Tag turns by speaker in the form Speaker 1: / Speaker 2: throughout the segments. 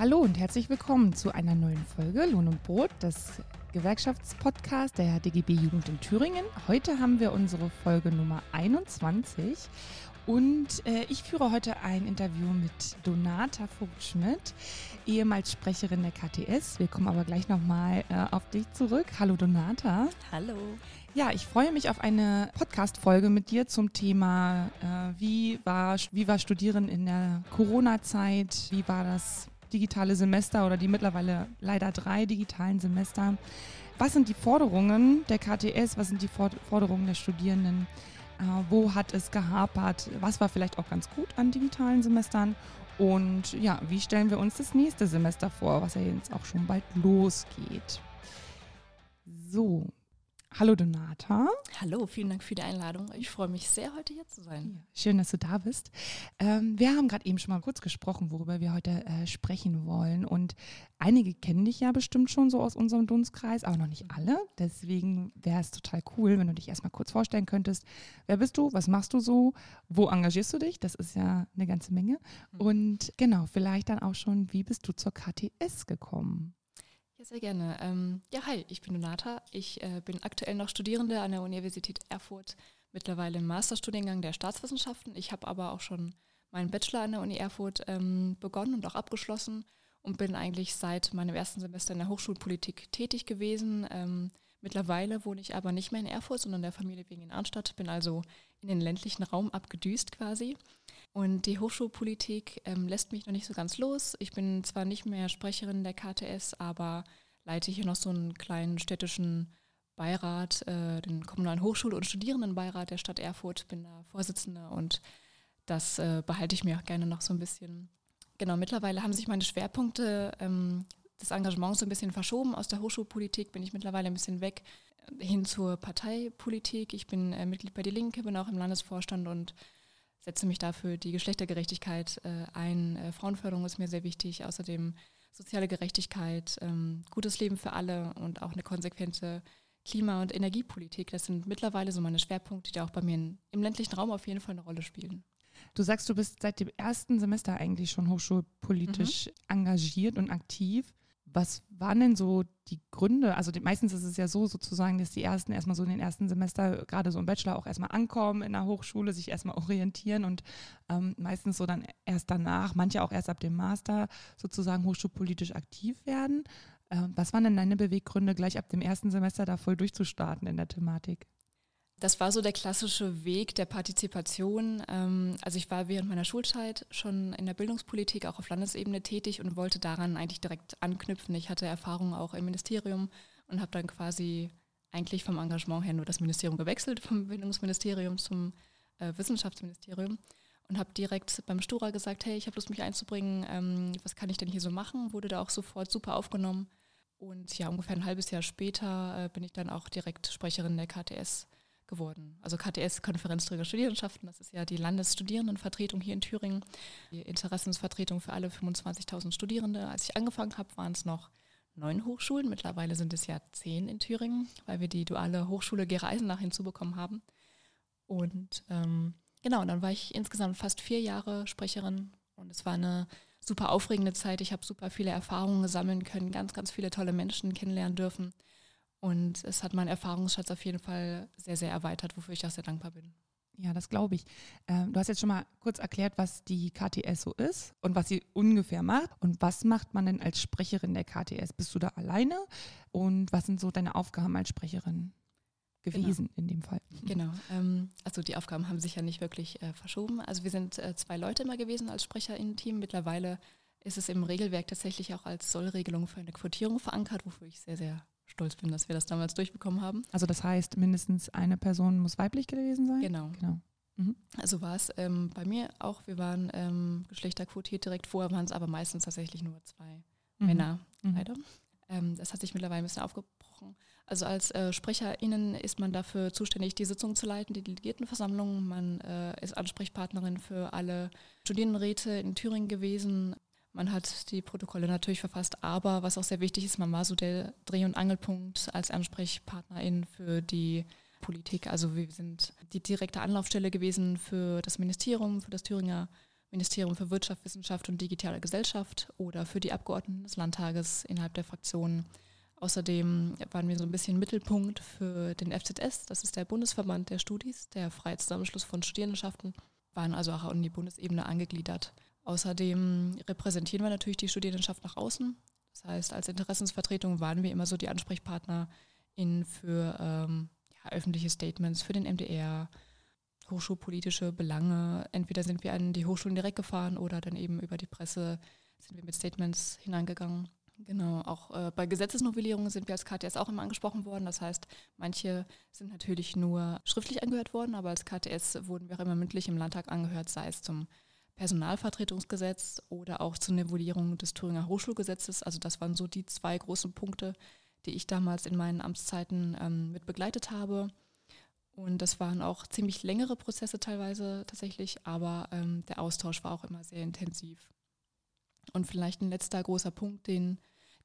Speaker 1: Hallo und herzlich willkommen zu einer neuen Folge Lohn und Brot, das Gewerkschaftspodcast der DGB Jugend in Thüringen. Heute haben wir unsere Folge Nummer 21 und äh, ich führe heute ein Interview mit Donata Vogtschmidt, ehemals Sprecherin der KTS. Wir kommen aber gleich nochmal äh, auf dich zurück. Hallo Donata.
Speaker 2: Hallo.
Speaker 1: Ja, ich freue mich auf eine Podcast-Folge mit dir zum Thema, äh, wie, war, wie war Studieren in der Corona-Zeit, wie war das digitale Semester oder die mittlerweile leider drei digitalen Semester. Was sind die Forderungen der KTS, was sind die Forderungen der Studierenden? Äh, wo hat es gehapert? Was war vielleicht auch ganz gut an digitalen Semestern? Und ja, wie stellen wir uns das nächste Semester vor, was ja jetzt auch schon bald losgeht? So, Hallo Donata.
Speaker 2: Hallo, vielen Dank für die Einladung. Ich freue mich sehr, heute hier zu sein.
Speaker 1: Ja, schön, dass du da bist. Ähm, wir haben gerade eben schon mal kurz gesprochen, worüber wir heute äh, sprechen wollen. Und einige kennen dich ja bestimmt schon so aus unserem Dunstkreis, aber noch nicht alle. Deswegen wäre es total cool, wenn du dich erstmal kurz vorstellen könntest. Wer bist du? Was machst du so? Wo engagierst du dich? Das ist ja eine ganze Menge. Mhm. Und genau, vielleicht dann auch schon, wie bist du zur KTS gekommen?
Speaker 2: Ja, sehr gerne. Ähm, ja, hi, ich bin Donata. Ich äh, bin aktuell noch Studierende an der Universität Erfurt, mittlerweile im Masterstudiengang der Staatswissenschaften. Ich habe aber auch schon meinen Bachelor an der Uni Erfurt ähm, begonnen und auch abgeschlossen und bin eigentlich seit meinem ersten Semester in der Hochschulpolitik tätig gewesen. Ähm, mittlerweile wohne ich aber nicht mehr in Erfurt, sondern der Familie wegen in Arnstadt, bin also in den ländlichen Raum abgedüst quasi. Und die Hochschulpolitik ähm, lässt mich noch nicht so ganz los. Ich bin zwar nicht mehr Sprecherin der KTS, aber leite hier noch so einen kleinen städtischen Beirat, äh, den kommunalen Hochschul- und Studierendenbeirat der Stadt Erfurt, bin da Vorsitzende und das äh, behalte ich mir auch gerne noch so ein bisschen. Genau, mittlerweile haben sich meine Schwerpunkte ähm, des Engagements so ein bisschen verschoben. Aus der Hochschulpolitik bin ich mittlerweile ein bisschen weg äh, hin zur Parteipolitik. Ich bin äh, Mitglied bei Die Linke, bin auch im Landesvorstand und setze mich dafür die Geschlechtergerechtigkeit äh, ein. Äh, Frauenförderung ist mir sehr wichtig. Außerdem soziale Gerechtigkeit, ähm, gutes Leben für alle und auch eine konsequente Klima- und Energiepolitik. Das sind mittlerweile so meine Schwerpunkte, die auch bei mir in, im ländlichen Raum auf jeden Fall eine Rolle spielen.
Speaker 1: Du sagst, du bist seit dem ersten Semester eigentlich schon hochschulpolitisch mhm. engagiert und aktiv. Was waren denn so die Gründe? Also die, meistens ist es ja so sozusagen, dass die ersten erstmal so in den ersten Semester, gerade so im Bachelor, auch erstmal ankommen in der Hochschule, sich erstmal orientieren und ähm, meistens so dann erst danach, manche auch erst ab dem Master sozusagen hochschulpolitisch aktiv werden. Ähm, was waren denn deine Beweggründe, gleich ab dem ersten Semester da voll durchzustarten in der Thematik?
Speaker 2: Das war so der klassische Weg der Partizipation. Ähm, also ich war während meiner Schulzeit schon in der Bildungspolitik auch auf Landesebene tätig und wollte daran eigentlich direkt anknüpfen. Ich hatte Erfahrung auch im Ministerium und habe dann quasi eigentlich vom Engagement her nur das Ministerium gewechselt, vom Bildungsministerium zum äh, Wissenschaftsministerium und habe direkt beim Stura gesagt, hey, ich habe Lust, mich einzubringen, ähm, was kann ich denn hier so machen? Wurde da auch sofort super aufgenommen. Und ja, ungefähr ein halbes Jahr später äh, bin ich dann auch direkt Sprecherin der KTS geworden. Also KTS, Konferenzträger Studierendenschaften, das ist ja die Landesstudierendenvertretung hier in Thüringen, die Interessensvertretung für alle 25.000 Studierende. Als ich angefangen habe, waren es noch neun Hochschulen. Mittlerweile sind es ja zehn in Thüringen, weil wir die duale Hochschule Gera Eisenach hinzubekommen haben. Und ähm, genau, dann war ich insgesamt fast vier Jahre Sprecherin und es war eine super aufregende Zeit. Ich habe super viele Erfahrungen sammeln können, ganz, ganz viele tolle Menschen kennenlernen dürfen. Und es hat meinen Erfahrungsschatz auf jeden Fall sehr, sehr erweitert, wofür ich auch sehr dankbar bin.
Speaker 1: Ja, das glaube ich. Ähm, du hast jetzt schon mal kurz erklärt, was die KTS so ist und was sie ungefähr macht. Und was macht man denn als Sprecherin der KTS? Bist du da alleine? Und was sind so deine Aufgaben als Sprecherin? gewesen genau. in dem Fall.
Speaker 2: Genau. Ähm, also die Aufgaben haben sich ja nicht wirklich äh, verschoben. Also wir sind äh, zwei Leute immer gewesen als Sprecher im Team. Mittlerweile ist es im Regelwerk tatsächlich auch als Sollregelung für eine Quotierung verankert, wofür ich sehr, sehr stolz bin, dass wir das damals durchbekommen haben.
Speaker 1: Also das heißt, mindestens eine Person muss weiblich gewesen sein?
Speaker 2: Genau. genau. Mhm. Also war es ähm, bei mir auch, wir waren ähm, geschlechterquotiert direkt vorher, waren es aber meistens tatsächlich nur zwei mhm. Männer, mhm. leider. Ähm, das hat sich mittlerweile ein bisschen aufgebrochen. Also als äh, SprecherInnen ist man dafür zuständig, die Sitzung zu leiten, die Delegiertenversammlung. Man äh, ist Ansprechpartnerin für alle Studierendenräte in Thüringen gewesen, man hat die Protokolle natürlich verfasst, aber was auch sehr wichtig ist, man war so der Dreh- und Angelpunkt als Ansprechpartnerin für die Politik. Also wir sind die direkte Anlaufstelle gewesen für das Ministerium, für das Thüringer Ministerium für Wirtschaft, Wissenschaft und digitale Gesellschaft oder für die Abgeordneten des Landtages innerhalb der Fraktionen. Außerdem waren wir so ein bisschen Mittelpunkt für den FZS, das ist der Bundesverband der Studis, der freie Zusammenschluss von Studierendenschaften, waren also auch an die Bundesebene angegliedert. Außerdem repräsentieren wir natürlich die Studierendenschaft nach außen. Das heißt, als Interessensvertretung waren wir immer so die Ansprechpartner in für ähm, ja, öffentliche Statements, für den MDR, hochschulpolitische Belange. Entweder sind wir an die Hochschulen direkt gefahren oder dann eben über die Presse sind wir mit Statements hineingegangen. Genau, auch äh, bei Gesetzesnovellierungen sind wir als KTS auch immer angesprochen worden. Das heißt, manche sind natürlich nur schriftlich angehört worden, aber als KTS wurden wir auch immer mündlich im Landtag angehört, sei es zum Personalvertretungsgesetz oder auch zur Novellierung des Thüringer Hochschulgesetzes. Also das waren so die zwei großen Punkte, die ich damals in meinen Amtszeiten ähm, mit begleitet habe. Und das waren auch ziemlich längere Prozesse teilweise tatsächlich, aber ähm, der Austausch war auch immer sehr intensiv. Und vielleicht ein letzter großer Punkt, den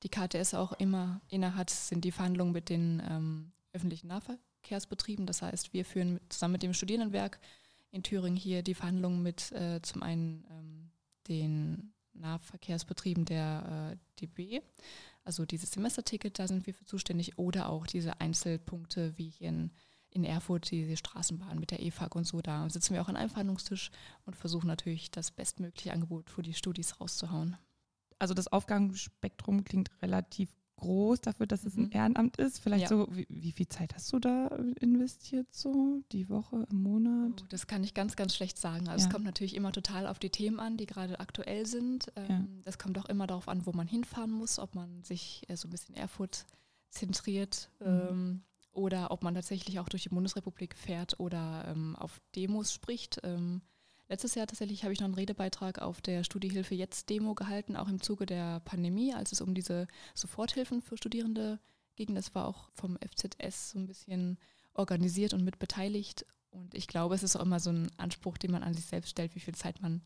Speaker 2: die KTS auch immer innehat, sind die Verhandlungen mit den ähm, öffentlichen Nahverkehrsbetrieben. Das heißt, wir führen zusammen mit dem Studierendenwerk in Thüringen hier die Verhandlungen mit äh, zum einen ähm, den Nahverkehrsbetrieben der äh, DB, also dieses Semesterticket, da sind wir für zuständig, oder auch diese Einzelpunkte wie hier in in Erfurt die Straßenbahn mit der EFAG und so. Da sitzen wir auch an einem Verhandlungstisch und versuchen natürlich das bestmögliche Angebot für die Studis rauszuhauen.
Speaker 1: Also das Aufgabenspektrum klingt relativ groß dafür, dass es ein mhm. Ehrenamt ist. Vielleicht ja. so, wie, wie, viel Zeit hast du da investiert so? Die Woche, im Monat?
Speaker 2: Oh, das kann ich ganz, ganz schlecht sagen. Also ja. es kommt natürlich immer total auf die Themen an, die gerade aktuell sind. Ähm, ja. Das kommt auch immer darauf an, wo man hinfahren muss, ob man sich äh, so ein bisschen Erfurt zentriert. Mhm. Ähm, oder ob man tatsächlich auch durch die Bundesrepublik fährt oder ähm, auf Demos spricht. Ähm, letztes Jahr tatsächlich habe ich noch einen Redebeitrag auf der Studiehilfe Jetzt Demo gehalten, auch im Zuge der Pandemie, als es um diese Soforthilfen für Studierende ging. Das war auch vom FZS so ein bisschen organisiert und mit beteiligt. Und ich glaube, es ist auch immer so ein Anspruch, den man an sich selbst stellt, wie viel Zeit man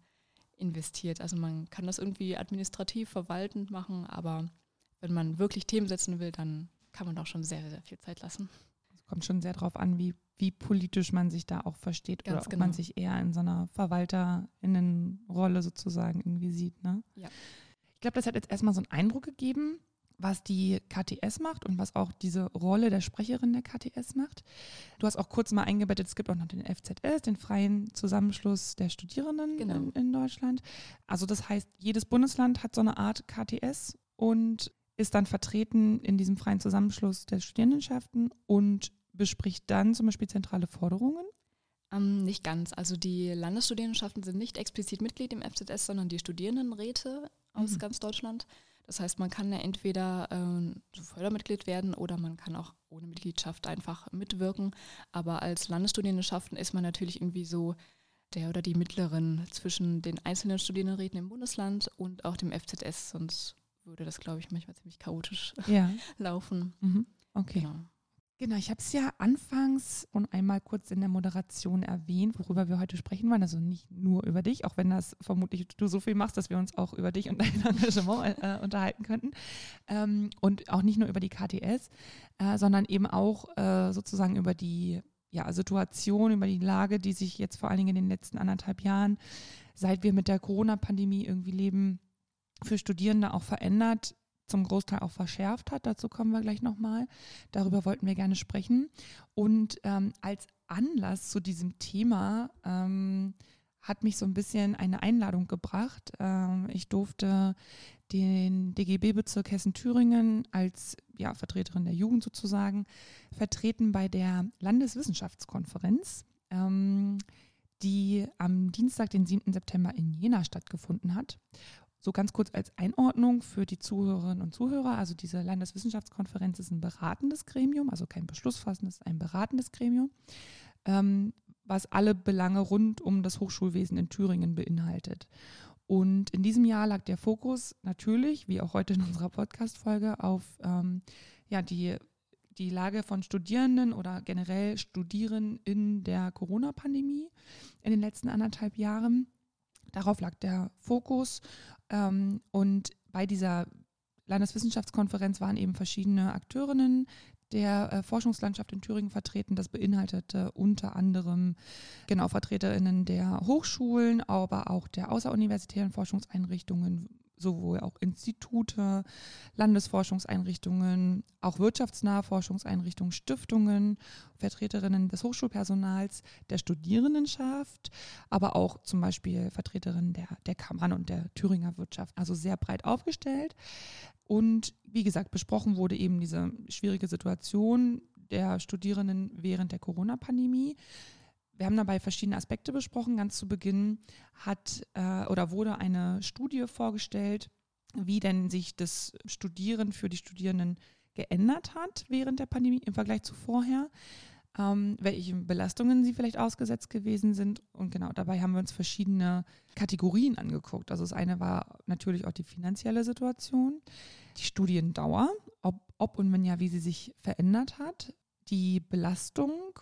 Speaker 2: investiert. Also man kann das irgendwie administrativ verwaltend machen, aber wenn man wirklich Themen setzen will, dann kann man auch schon sehr, sehr viel Zeit lassen.
Speaker 1: Es kommt schon sehr darauf an, wie, wie politisch man sich da auch versteht Ganz oder ob genau. man sich eher in so einer Verwalterinnenrolle sozusagen irgendwie sieht. Ne?
Speaker 2: Ja.
Speaker 1: Ich glaube, das hat jetzt erstmal so einen Eindruck gegeben, was die KTS macht und was auch diese Rolle der Sprecherin der KTS macht. Du hast auch kurz mal eingebettet, es gibt auch noch den FZS, den freien Zusammenschluss der Studierenden genau. in, in, Deutschland. Also das heißt, jedes Bundesland hat so eine Art KTS und ist dann vertreten in diesem freien Zusammenschluss der Studierendenschaften und bespricht dann zum Beispiel zentrale Forderungen?
Speaker 2: Ähm, nicht ganz. Also die Landesstudierendenschaften sind nicht explizit Mitglied im FZS, sondern die Studierendenräte aus mhm. ganz Deutschland. Das heißt, man kann ja entweder äh, Fördermitglied werden oder man kann auch ohne Mitgliedschaft einfach mitwirken. Aber als Landesstudierendenschaften ist man natürlich irgendwie so der oder die Mittlerin zwischen den einzelnen Studierendenräten im Bundesland und auch dem FZS. Sonst würde das, glaube ich, manchmal ziemlich chaotisch ja. laufen.
Speaker 1: Mhm. Okay. Genau. Genau, ich habe es ja anfangs und einmal kurz in der Moderation erwähnt, worüber wir heute sprechen wollen. Also nicht nur über dich, auch wenn das vermutlich du so viel machst, dass wir uns auch über dich und dein Engagement äh, unterhalten könnten. Ähm, und auch nicht nur über die KTS, äh, sondern eben auch äh, sozusagen über die ja, Situation, über die Lage, die sich jetzt vor allen Dingen in den letzten anderthalb Jahren, seit wir mit der Corona-Pandemie irgendwie leben, für Studierende auch verändert, zum Großteil auch verschärft hat. Dazu kommen wir gleich nochmal. Darüber wollten wir gerne sprechen. Und ähm, als Anlass zu diesem Thema ähm, hat mich so ein bisschen eine Einladung gebracht. Ähm, ich durfte den DGB-Bezirk Hessen-Thüringen als ja, Vertreterin der Jugend sozusagen vertreten bei der Landeswissenschaftskonferenz, ähm, die am Dienstag, den 7. September in Jena stattgefunden hat. So ganz kurz als Einordnung für die Zuhörerinnen und Zuhörer. Also diese Landeswissenschaftskonferenz ist ein beratendes Gremium, also kein beschlussfassendes, ein beratendes Gremium, ähm, was alle Belange rund um das Hochschulwesen in Thüringen beinhaltet. Und in diesem Jahr lag der Fokus natürlich, wie auch heute in unserer Podcast-Folge, auf ähm, ja, die, die Lage von Studierenden oder generell Studieren in der Corona-Pandemie in den letzten anderthalb Jahren. Darauf lag der Fokus ähm, und bei dieser Landeswissenschaftskonferenz waren eben verschiedene Akteurinnen der äh, Forschungslandschaft in Thüringen vertreten. Das beinhaltete unter anderem genau Vertreterinnen der Hochschulen, aber auch der außeruniversitären Forschungseinrichtungen, sowohl auch Institute, Landesforschungseinrichtungen, auch wirtschaftsnahe Forschungseinrichtungen, Stiftungen, Vertreterinnen des Hochschulpersonals, der Studierendenschaft, aber auch zum Beispiel Vertreterinnen der, der Kammern und der Thüringer Wirtschaft. Also sehr breit aufgestellt. Und wie gesagt, besprochen wurde eben diese schwierige Situation der Studierenden während der Corona-Pandemie. Wir haben dabei verschiedene Aspekte besprochen. Ganz zu Beginn hat äh, oder wurde eine Studie vorgestellt, wie denn sich das Studieren für die Studierenden geändert hat während der Pandemie im Vergleich zu vorher, ähm, welche Belastungen sie vielleicht ausgesetzt gewesen sind. Und genau dabei haben wir uns verschiedene Kategorien angeguckt. Also das eine war natürlich auch die finanzielle Situation, die Studiendauer, ob, ob und wenn ja, wie sie sich verändert hat, die Belastung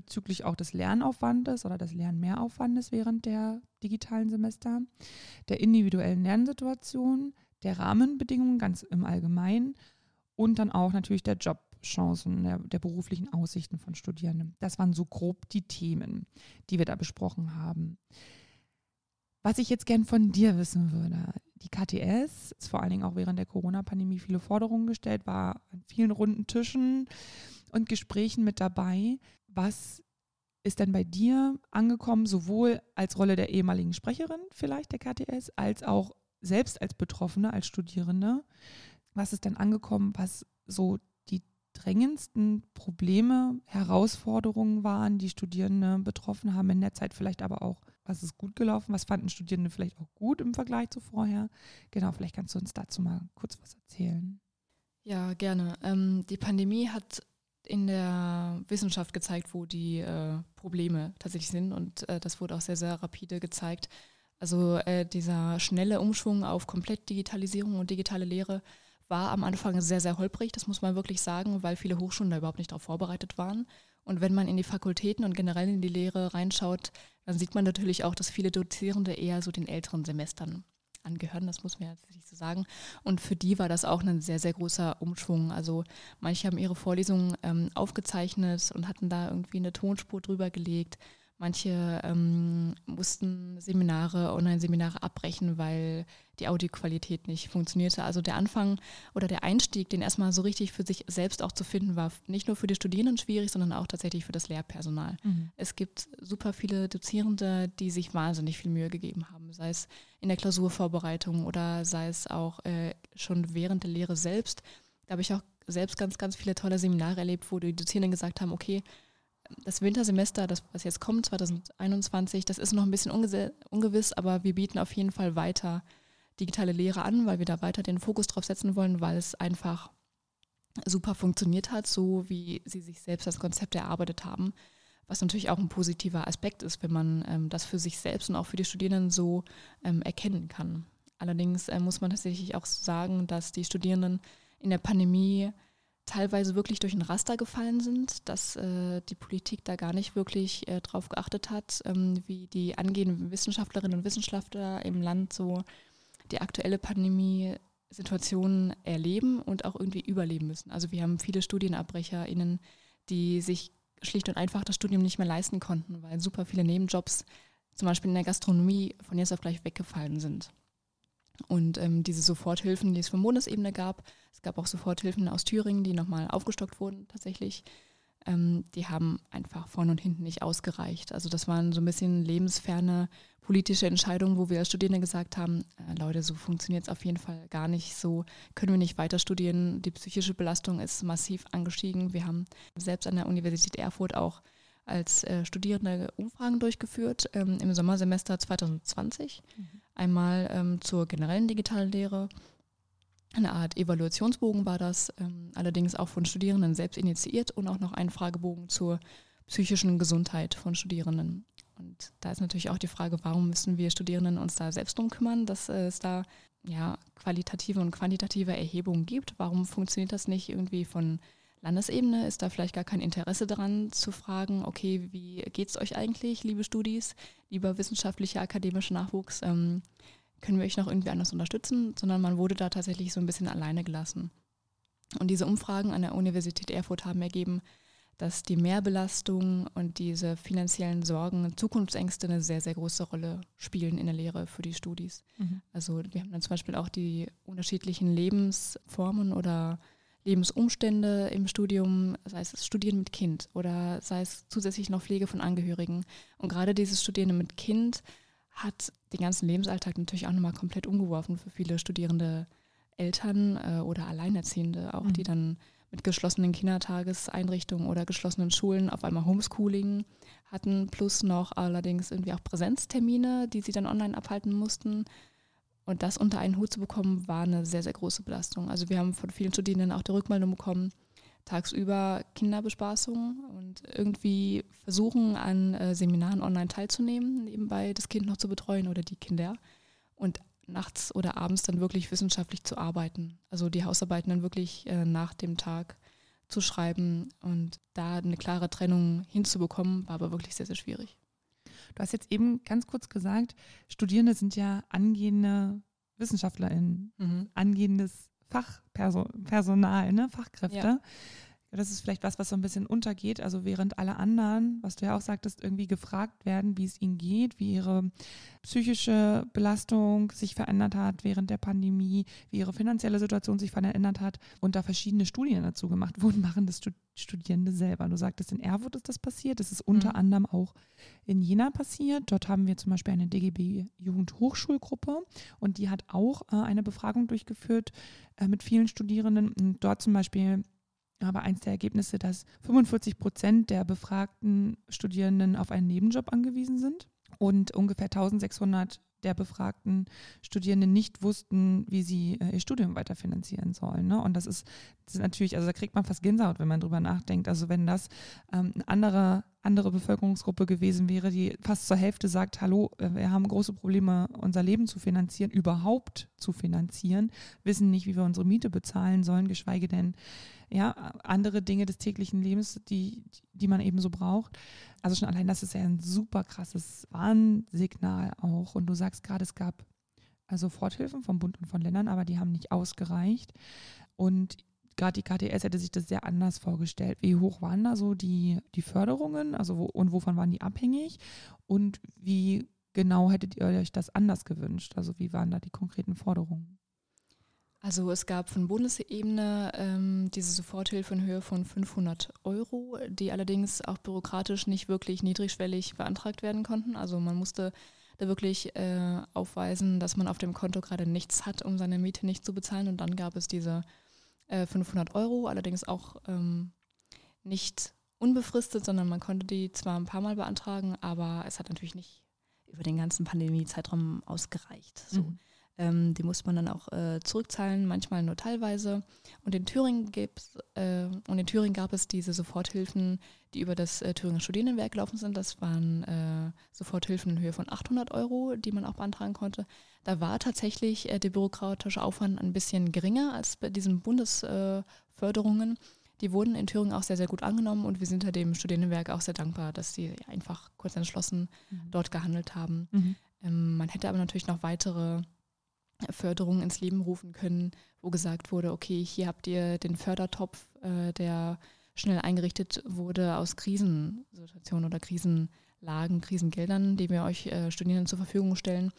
Speaker 1: bezüglich auch des Lernaufwandes oder des Lernmehraufwandes während der digitalen Semester, der individuellen Lernsituation, der Rahmenbedingungen ganz im Allgemeinen und dann auch natürlich der Jobchancen, der, der beruflichen Aussichten von Studierenden. Das waren so grob die Themen, die wir da besprochen haben. Was ich jetzt gern von dir wissen würde, die KTS ist vor allen Dingen auch während der Corona-Pandemie viele Forderungen gestellt, war an vielen runden Tischen und Gesprächen mit dabei. Was ist denn bei dir angekommen, sowohl als Rolle der ehemaligen Sprecherin vielleicht der KTS, als auch selbst als Betroffene, als Studierende? Was ist denn angekommen, was so die drängendsten Probleme, Herausforderungen waren, die Studierende betroffen haben in der Zeit, vielleicht aber auch, was ist gut gelaufen, was fanden Studierende vielleicht auch gut im Vergleich zu vorher? Genau, vielleicht kannst du uns dazu mal kurz was erzählen.
Speaker 2: Ja, gerne. Ähm, die Pandemie hat in der Wissenschaft gezeigt, wo die äh, Probleme tatsächlich sind und äh, das wurde auch sehr, sehr rapide gezeigt. Also äh, dieser schnelle Umschwung auf komplett Digitalisierung und digitale Lehre war am Anfang sehr, sehr holprig, das muss man wirklich sagen, weil viele Hochschulen da überhaupt nicht darauf vorbereitet waren. Und wenn man in die Fakultäten und generell in die Lehre reinschaut, dann sieht man natürlich auch, dass viele Dozierende eher so den älteren Semestern angehören, das muss man ja tatsächlich so sagen. Und für die war das auch ein sehr, sehr großer Umschwung. Also manche haben ihre Vorlesungen ähm, aufgezeichnet und hatten da irgendwie eine Tonspur drüber gelegt. Manche ähm, mussten Seminare, Online-Seminare abbrechen, weil die Audioqualität nicht funktionierte. Also der Anfang oder der Einstieg, den erstmal so richtig für sich selbst auch zu finden, war nicht nur für die Studierenden schwierig, sondern auch tatsächlich für das Lehrpersonal. Mhm. Es gibt super viele Dozierende, die sich wahnsinnig viel Mühe gegeben haben, sei es in der Klausurvorbereitung oder sei es auch äh, schon während der Lehre selbst. Da habe ich auch selbst ganz, ganz viele tolle Seminare erlebt, wo die Dozierenden gesagt haben, okay, das Wintersemester, das was jetzt kommt, 2021, das ist noch ein bisschen ungewiss, aber wir bieten auf jeden Fall weiter digitale Lehre an, weil wir da weiter den Fokus drauf setzen wollen, weil es einfach super funktioniert hat, so wie sie sich selbst das Konzept erarbeitet haben. Was natürlich auch ein positiver Aspekt ist, wenn man ähm, das für sich selbst und auch für die Studierenden so ähm, erkennen kann. Allerdings äh, muss man tatsächlich auch sagen, dass die Studierenden in der Pandemie teilweise wirklich durch ein Raster gefallen sind, dass äh, die Politik da gar nicht wirklich äh, drauf geachtet hat, ähm, wie die angehenden Wissenschaftlerinnen und Wissenschaftler im Land so die aktuelle Pandemie-Situation erleben und auch irgendwie überleben müssen. Also wir haben viele StudienabbrecherInnen, die sich schlicht und einfach das Studium nicht mehr leisten konnten, weil super viele Nebenjobs, zum Beispiel in der Gastronomie, von jetzt auf gleich weggefallen sind. Und ähm, diese Soforthilfen, die es von Bundesebene gab, es gab auch Soforthilfen aus Thüringen, die nochmal aufgestockt wurden tatsächlich, ähm, die haben einfach vorne und hinten nicht ausgereicht. Also das waren so ein bisschen lebensferne politische Entscheidungen, wo wir als Studierende gesagt haben, äh, Leute, so funktioniert es auf jeden Fall gar nicht, so können wir nicht weiter studieren. Die psychische Belastung ist massiv angestiegen. Wir haben selbst an der Universität Erfurt auch als äh, Studierende Umfragen durchgeführt ähm, im Sommersemester 2020. Mhm. Einmal ähm, zur generellen digitalen Lehre. Eine Art Evaluationsbogen war das, ähm, allerdings auch von Studierenden selbst initiiert und auch noch ein Fragebogen zur psychischen Gesundheit von Studierenden. Und da ist natürlich auch die Frage, warum müssen wir Studierenden uns da selbst drum kümmern, dass es da ja qualitative und quantitative Erhebungen gibt. Warum funktioniert das nicht irgendwie von Landesebene ist da vielleicht gar kein Interesse daran zu fragen, okay, wie geht es euch eigentlich, liebe Studis, lieber wissenschaftlicher, akademischer Nachwuchs, ähm, können wir euch noch irgendwie anders unterstützen, sondern man wurde da tatsächlich so ein bisschen alleine gelassen. Und diese Umfragen an der Universität Erfurt haben ergeben, dass die Mehrbelastung und diese finanziellen Sorgen, Zukunftsängste eine sehr, sehr große Rolle spielen in der Lehre für die Studis. Mhm. Also wir haben dann zum Beispiel auch die unterschiedlichen Lebensformen oder Lebensumstände im Studium, sei es Studieren mit Kind oder sei es zusätzlich noch Pflege von Angehörigen. Und gerade dieses Studieren mit Kind hat den ganzen Lebensalltag natürlich auch nochmal komplett umgeworfen für viele studierende Eltern äh, oder Alleinerziehende auch, mhm. die dann mit geschlossenen Kindertageseinrichtungen oder geschlossenen Schulen auf einmal Homeschooling hatten, plus noch allerdings irgendwie auch Präsenztermine, die sie dann online abhalten mussten. Und das unter einen Hut zu bekommen, war eine sehr, sehr große Belastung. Also wir haben von vielen Studierenden auch die Rückmeldung bekommen, tagsüber Kinderbespaßung und irgendwie versuchen, an äh, Seminaren online teilzunehmen, nebenbei das Kind noch zu betreuen oder die Kinder. Und nachts oder abends dann wirklich wissenschaftlich zu arbeiten. Also die Hausarbeiten dann wirklich äh, nach dem Tag zu schreiben und da eine klare Trennung hinzubekommen, war aber wirklich sehr, sehr schwierig.
Speaker 1: Du hast jetzt eben ganz kurz gesagt, Studierende sind ja angehende WissenschaftlerInnen, mhm. angehendes Fachpersonal, ne? Fachkräfte. Ja das ist vielleicht was, was so ein bisschen untergeht. Also während alle anderen, was du ja auch sagtest, irgendwie gefragt werden, wie es ihnen geht, wie ihre psychische Belastung sich verändert hat während der Pandemie, wie ihre finanzielle Situation sich verändert hat und da verschiedene Studien dazu gemacht wurden, machen das Studierende selber. Du sagtest, in Erfurt ist das passiert. Das ist unter mhm. anderem auch in Jena passiert. Dort haben wir zum Beispiel eine DGB Jugendhochschulgruppe und die hat auch äh, eine Befragung durchgeführt äh, mit vielen Studierenden. Und dort zum Beispiel aber eins der Ergebnisse, dass 45 Prozent der befragten Studierenden auf einen Nebenjob angewiesen sind und ungefähr 1600 der befragten Studierenden nicht wussten, wie sie äh, ihr Studium weiterfinanzieren sollen. Ne? Und das ist, das ist natürlich, also da kriegt man fast Gänsehaut, wenn man drüber nachdenkt. Also wenn das ähm, eine andere, andere Bevölkerungsgruppe gewesen wäre, die fast zur Hälfte sagt, hallo, äh, wir haben große Probleme, unser Leben zu finanzieren, überhaupt zu finanzieren, wissen nicht, wie wir unsere Miete bezahlen sollen, geschweige denn ja, andere Dinge des täglichen Lebens, die, die man eben so braucht. Also schon allein das ist ja ein super krasses Warnsignal auch. Und du sagst gerade, es gab also Soforthilfen vom Bund und von Ländern, aber die haben nicht ausgereicht. Und gerade die KTS hätte sich das sehr anders vorgestellt. Wie hoch waren da so die, die Förderungen? Also wo, und wovon waren die abhängig? Und wie genau hättet ihr euch das anders gewünscht? Also wie waren da die konkreten Forderungen?
Speaker 2: Also es gab von Bundesebene ähm, diese Soforthilfe in Höhe von 500 Euro, die allerdings auch bürokratisch nicht wirklich niedrigschwellig beantragt werden konnten. Also man musste da wirklich äh, aufweisen, dass man auf dem Konto gerade nichts hat, um seine Miete nicht zu bezahlen. Und dann gab es diese äh, 500 Euro, allerdings auch ähm, nicht unbefristet, sondern man konnte die zwar ein paar Mal beantragen, aber es hat natürlich nicht über den ganzen Pandemie-Zeitraum ausgereicht. So. Mhm. Ähm, die muss man dann auch äh, zurückzahlen, manchmal nur teilweise. Und in Thüringen gibt's, äh, und in Thüringen gab es diese Soforthilfen, die über das äh, Thüringer Studierendenwerk gelaufen sind. Das waren äh, Soforthilfen in Höhe von 800 Euro, die man auch beantragen konnte. Da war tatsächlich äh, der bürokratische Aufwand ein bisschen geringer als bei diesen Bundesförderungen. die wurden in Thüringen auch sehr, sehr gut angenommen und wir sind da dem Studierendenwerk auch sehr dankbar, dass sie einfach kurz entschlossen mhm. dort gehandelt haben. Mhm. Ähm, man hätte aber natürlich noch weitere Förderung ins Leben rufen können, wo gesagt wurde, okay, hier habt ihr den Fördertopf, äh, der schnell eingerichtet wurde aus Krisensituationen oder Krisenlagen, Krisengeldern, die wir euch äh, Studierenden zur Verfügung stellen,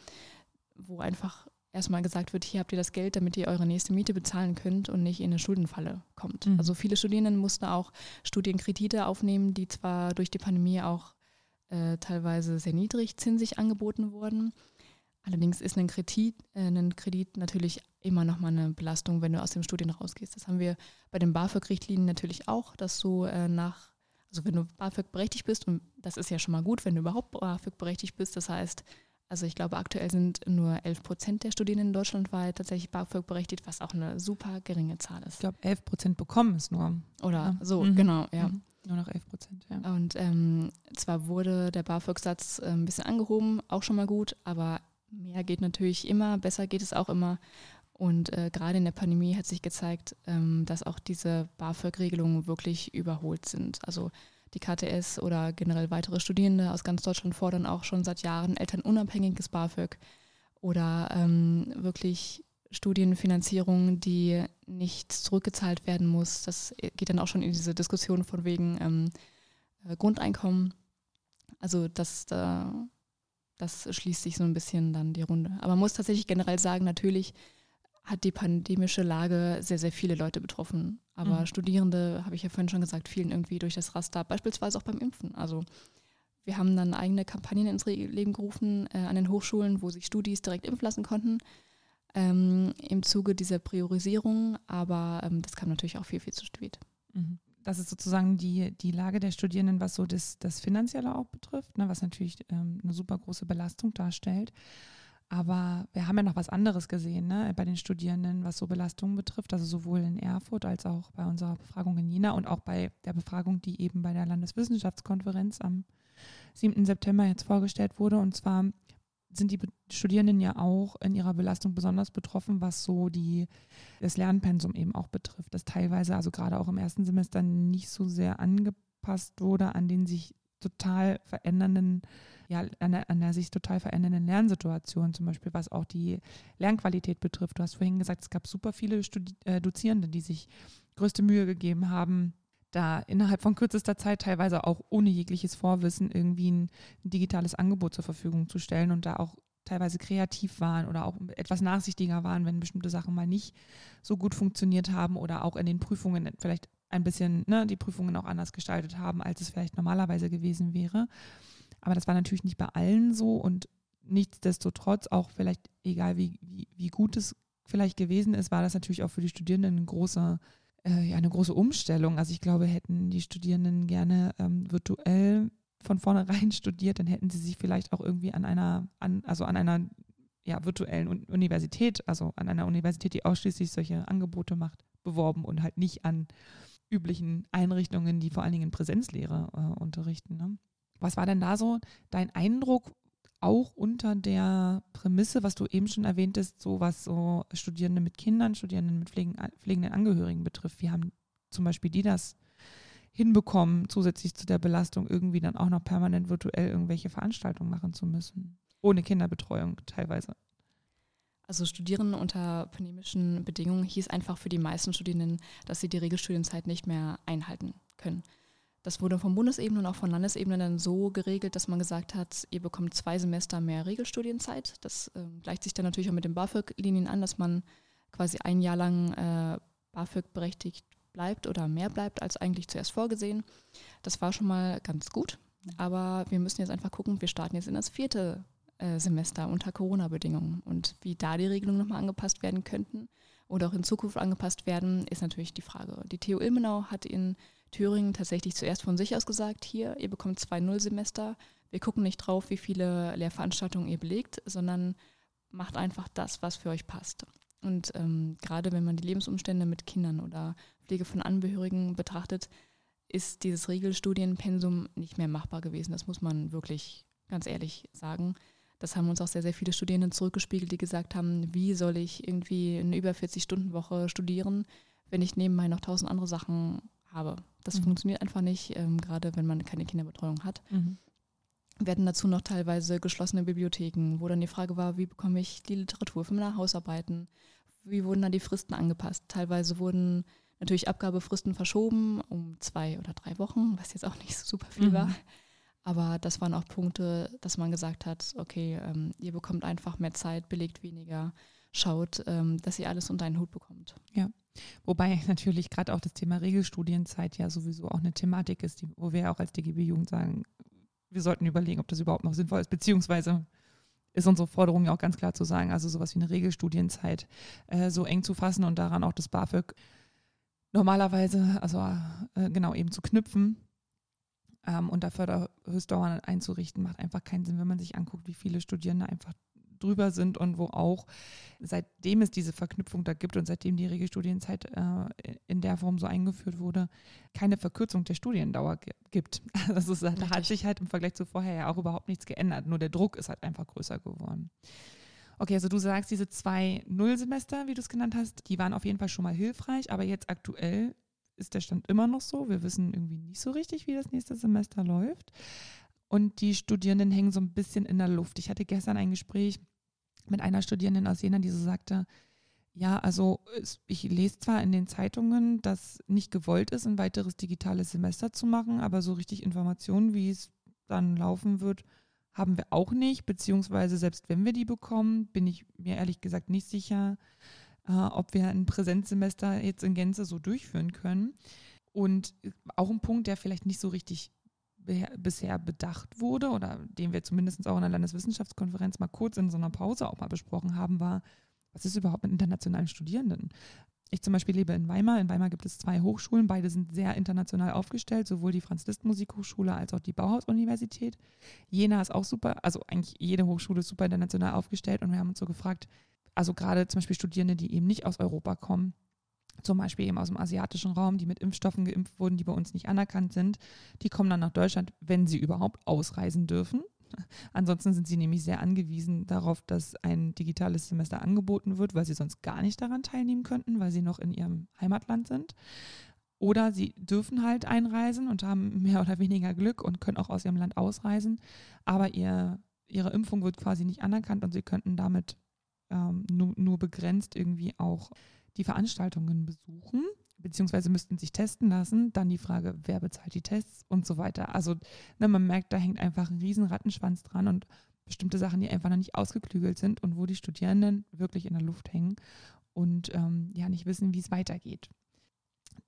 Speaker 2: wo einfach erstmal gesagt wird, hier habt ihr das Geld, damit ihr eure nächste Miete bezahlen könnt und nicht in eine Schuldenfalle kommt. Mhm. Also viele Studierenden mussten auch Studienkredite aufnehmen, die zwar durch die Pandemie auch äh, teilweise sehr niedrigzinsig angeboten wurden, Allerdings ist ein Kredit, äh, ein Kredit natürlich immer nochmal eine Belastung, wenn du aus dem Studien rausgehst. Das haben wir bei den BAföG-Richtlinien natürlich auch, dass du äh, nach, also wenn du BAföG berechtigt bist, und das ist ja schon mal gut, wenn du überhaupt BAföG berechtigt bist, das heißt, also ich glaube, aktuell sind nur 11 Prozent der Studierenden deutschlandweit tatsächlich BAföG berechtigt, was auch eine super geringe Zahl ist.
Speaker 1: Ich glaube, 11 Prozent bekommen es nur.
Speaker 2: Oder ja. so, mhm. genau, ja. Mhm.
Speaker 1: Nur noch 11 Prozent, ja.
Speaker 2: Und ähm, zwar wurde der BAföG-Satz äh, ein bisschen angehoben, auch schon mal gut, aber mehr geht natürlich immer, besser geht es auch immer. Und äh, gerade in der Pandemie hat sich gezeigt, ähm, dass auch diese BAföG-Regelungen wirklich überholt sind. Also die KTS oder generell weitere Studierende aus ganz Deutschland fordern auch schon seit Jahren elternunabhängiges BAföG oder ähm, wirklich Studienfinanzierung, die nichts zurückgezahlt werden muss. Das geht dann auch schon in diese Diskussion von wegen ähm, äh, Grundeinkommen. Also das, äh, das schließt sich so ein bisschen dann die Runde. Aber man muss tatsächlich generell sagen, natürlich hat die pandemische Lage sehr, sehr viele Leute betroffen. Aber mhm. Studierende, habe ich ja vorhin schon gesagt, fielen irgendwie durch das Raster, beispielsweise auch beim Impfen. Also wir haben dann eigene Kampagnen ins Leben gerufen äh, an den Hochschulen, wo sich Studis direkt impfen lassen konnten ähm, im Zuge dieser Priorisierung. Aber ähm, das kam natürlich auch viel, viel zu spät.
Speaker 1: Mhm. Das ist sozusagen die, die Lage der Studierenden, was so das, das Finanzielle auch betrifft, ne, was natürlich ähm, eine super große Belastung darstellt. Aber wir haben ja noch was anderes gesehen ne, bei den Studierenden, was so Belastungen betrifft, also sowohl in Erfurt als auch bei unserer Befragung in Jena und auch bei der Befragung, die eben bei der Landeswissenschaftskonferenz am 7. September jetzt vorgestellt wurde. Und zwar sind die Studierenden ja auch in ihrer Belastung besonders betroffen, was so die, das Lernpensum eben auch betrifft, das teilweise, also gerade auch im ersten Semester, nicht so sehr angepasst wurde an den sich total verändernden ja, an der, an der sich total verändernden Lernsituation, zum Beispiel was auch die Lernqualität betrifft. Du hast vorhin gesagt, es gab super viele Studi äh, Dozierende, die sich größte Mühe gegeben haben, da innerhalb von kürzester Zeit teilweise auch ohne jegliches Vorwissen irgendwie ein, digitales Angebot zur Verfügung zu stellen und da auch teilweise kreativ waren oder auch etwas nachsichtiger waren, wenn bestimmte Sachen mal nicht so gut funktioniert haben oder auch in den Prüfungen vielleicht ein bisschen ne, die Prüfungen auch anders gestaltet haben, als es vielleicht normalerweise gewesen wäre. Aber das war natürlich nicht bei allen so und nichtsdestotrotz, auch vielleicht egal wie, wie, wie gut es vielleicht gewesen ist, war das natürlich auch für die Studierenden eine große, äh, ja, eine große Umstellung. Also ich glaube, hätten die Studierenden gerne ähm, virtuell von vornherein studiert, dann hätten sie sich vielleicht auch irgendwie an einer, an, also an einer ja, virtuellen Universität, also an einer Universität, die ausschließlich solche Angebote macht, beworben und halt nicht an üblichen Einrichtungen, die vor allen Dingen in Präsenzlehre äh, unterrichten. Ne? Was war denn da so dein Eindruck, auch unter der Prämisse, was du eben schon erwähntest, so was so Studierende mit Kindern, Studierende mit pflegenden Angehörigen betrifft? Wie haben zum Beispiel die das hinbekommen, zusätzlich zu der Belastung irgendwie dann auch noch permanent virtuell irgendwelche Veranstaltungen machen zu müssen? Ohne Kinderbetreuung teilweise.
Speaker 2: Also Studieren unter pandemischen Bedingungen hieß einfach für die meisten Studierenden, dass sie die Regelstudienzeit nicht mehr einhalten können. Das wurde von Bundesebene und auch von Landesebene dann so geregelt, dass man gesagt hat, ihr bekommt zwei Semester mehr Regelstudienzeit. Das äh, gleicht sich dann natürlich auch mit den BAföG-Linien an, dass man quasi ein Jahr lang äh, BAföG berechtigt bleibt oder mehr bleibt als eigentlich zuerst vorgesehen. Das war schon mal ganz gut. Aber wir müssen jetzt einfach gucken, wir starten jetzt in das vierte äh, Semester unter Corona-Bedingungen. Und wie da die Regelungen nochmal angepasst werden könnten oder auch in Zukunft angepasst werden, ist natürlich die Frage. Die TU Ilmenau hat in Thüringen tatsächlich zuerst von sich aus gesagt, hier, ihr bekommt zwei Nullsemester. Wir gucken nicht drauf, wie viele Lehrveranstaltungen ihr belegt, sondern macht einfach das, was für euch passt. Und ähm, gerade wenn man die Lebensumstände mit Kindern oder Pflege von Angehörigen betrachtet, ist dieses Regelstudienpensum nicht mehr machbar gewesen. Das muss man wirklich ganz ehrlich sagen. Das haben uns auch sehr, sehr viele Studierende zurückgespiegelt, die gesagt haben, wie soll ich irgendwie eine über 40-Stunden-Woche studieren, wenn ich nebenbei noch tausend andere Sachen habe. Das mhm. funktioniert einfach nicht, ähm, gerade wenn man keine Kinderbetreuung hat. Mhm. Wir hatten dazu noch teilweise geschlossene Bibliotheken, wo dann die Frage war, wie bekomme ich die Literatur für meine Hausarbeiten? Wie wurden dann die Fristen angepasst? Teilweise wurden natürlich Abgabefristen verschoben um zwei oder drei Wochen, was jetzt auch nicht so super viel mhm. war. Aber das waren auch Punkte, dass man gesagt hat, okay, ähm, ihr bekommt einfach mehr Zeit, belegt weniger, schaut, ähm, dass ihr alles unter einen Hut bekommt.
Speaker 1: Ja. Wobei natürlich gerade auch das Thema Regelstudienzeit ja sowieso auch eine Thematik ist, die, wo wir auch als DGB-Jugend sagen, wir sollten überlegen, ob das überhaupt noch sinnvoll ist, beziehungsweise ist unsere Forderung ja auch ganz klar zu sagen, also sowas wie eine Regelstudienzeit äh, so eng zu fassen und daran auch das BAföG normalerweise, also äh, genau eben zu knüpfen ähm, und da Förderhöchstdauern einzurichten, macht einfach keinen Sinn, wenn man sich anguckt, wie viele Studierende einfach drüber sind und wo auch, seitdem es diese Verknüpfung da gibt und seitdem die Regelstudienzeit äh, in der Form so eingeführt wurde, keine Verkürzung der Studiendauer gibt. Also da hat sich halt im Vergleich zu vorher ja auch überhaupt nichts geändert, nur der Druck ist halt einfach größer geworden. Okay, also du sagst, diese zwei Nullsemester, wie du es genannt hast, die waren auf jeden Fall schon mal hilfreich, aber jetzt aktuell ist der Stand immer noch so. Wir wissen irgendwie nicht so richtig, wie das nächste Semester läuft. Und die Studierenden hängen so ein bisschen in der Luft. Ich hatte gestern ein Gespräch mit einer Studierenden aus Jena, die so sagte, Ja, also ich lese zwar in den Zeitungen, dass nicht gewollt ist, ein weiteres digitales Semester zu machen, aber so richtig Informationen, wie es dann laufen wird, haben wir auch nicht. Beziehungsweise selbst wenn wir die bekommen, bin ich mir ehrlich gesagt nicht sicher, äh, ob wir ein Präsenzsemester jetzt in Gänze so durchführen können. Und auch ein Punkt, der vielleicht nicht so richtig bisher bedacht wurde oder den wir zumindest auch in der Landeswissenschaftskonferenz mal kurz in so einer Pause auch mal besprochen haben, war, was ist überhaupt mit internationalen Studierenden? Ich zum Beispiel lebe in Weimar. In Weimar gibt es zwei Hochschulen. Beide sind sehr international aufgestellt, sowohl die Franz-Liszt-Musikhochschule als auch die Bauhaus-Universität. Jena ist auch super, also eigentlich jede Hochschule ist super international aufgestellt. Und wir haben uns so gefragt, also gerade zum Beispiel Studierende, die eben nicht aus Europa kommen, zum Beispiel eben aus dem asiatischen Raum, die mit Impfstoffen geimpft wurden, die bei uns nicht anerkannt sind, die kommen dann nach Deutschland, wenn sie überhaupt ausreisen dürfen. Ansonsten sind sie nämlich sehr angewiesen darauf, dass ein digitales Semester angeboten wird, weil sie sonst gar nicht daran teilnehmen könnten, weil sie noch in ihrem Heimatland sind. Oder sie dürfen halt einreisen und haben mehr oder weniger Glück und können auch aus ihrem Land ausreisen, aber ihr, ihre Impfung wird quasi nicht anerkannt und sie könnten damit ähm, nur, nur begrenzt irgendwie auch die Veranstaltungen besuchen, beziehungsweise müssten sich testen lassen. Dann die Frage, wer bezahlt die Tests und so weiter. Also ne, man merkt, da hängt einfach ein riesen Rattenschwanz dran und bestimmte Sachen, die einfach noch nicht ausgeklügelt sind und wo die Studierenden wirklich in der Luft hängen und ähm, ja nicht wissen, wie es weitergeht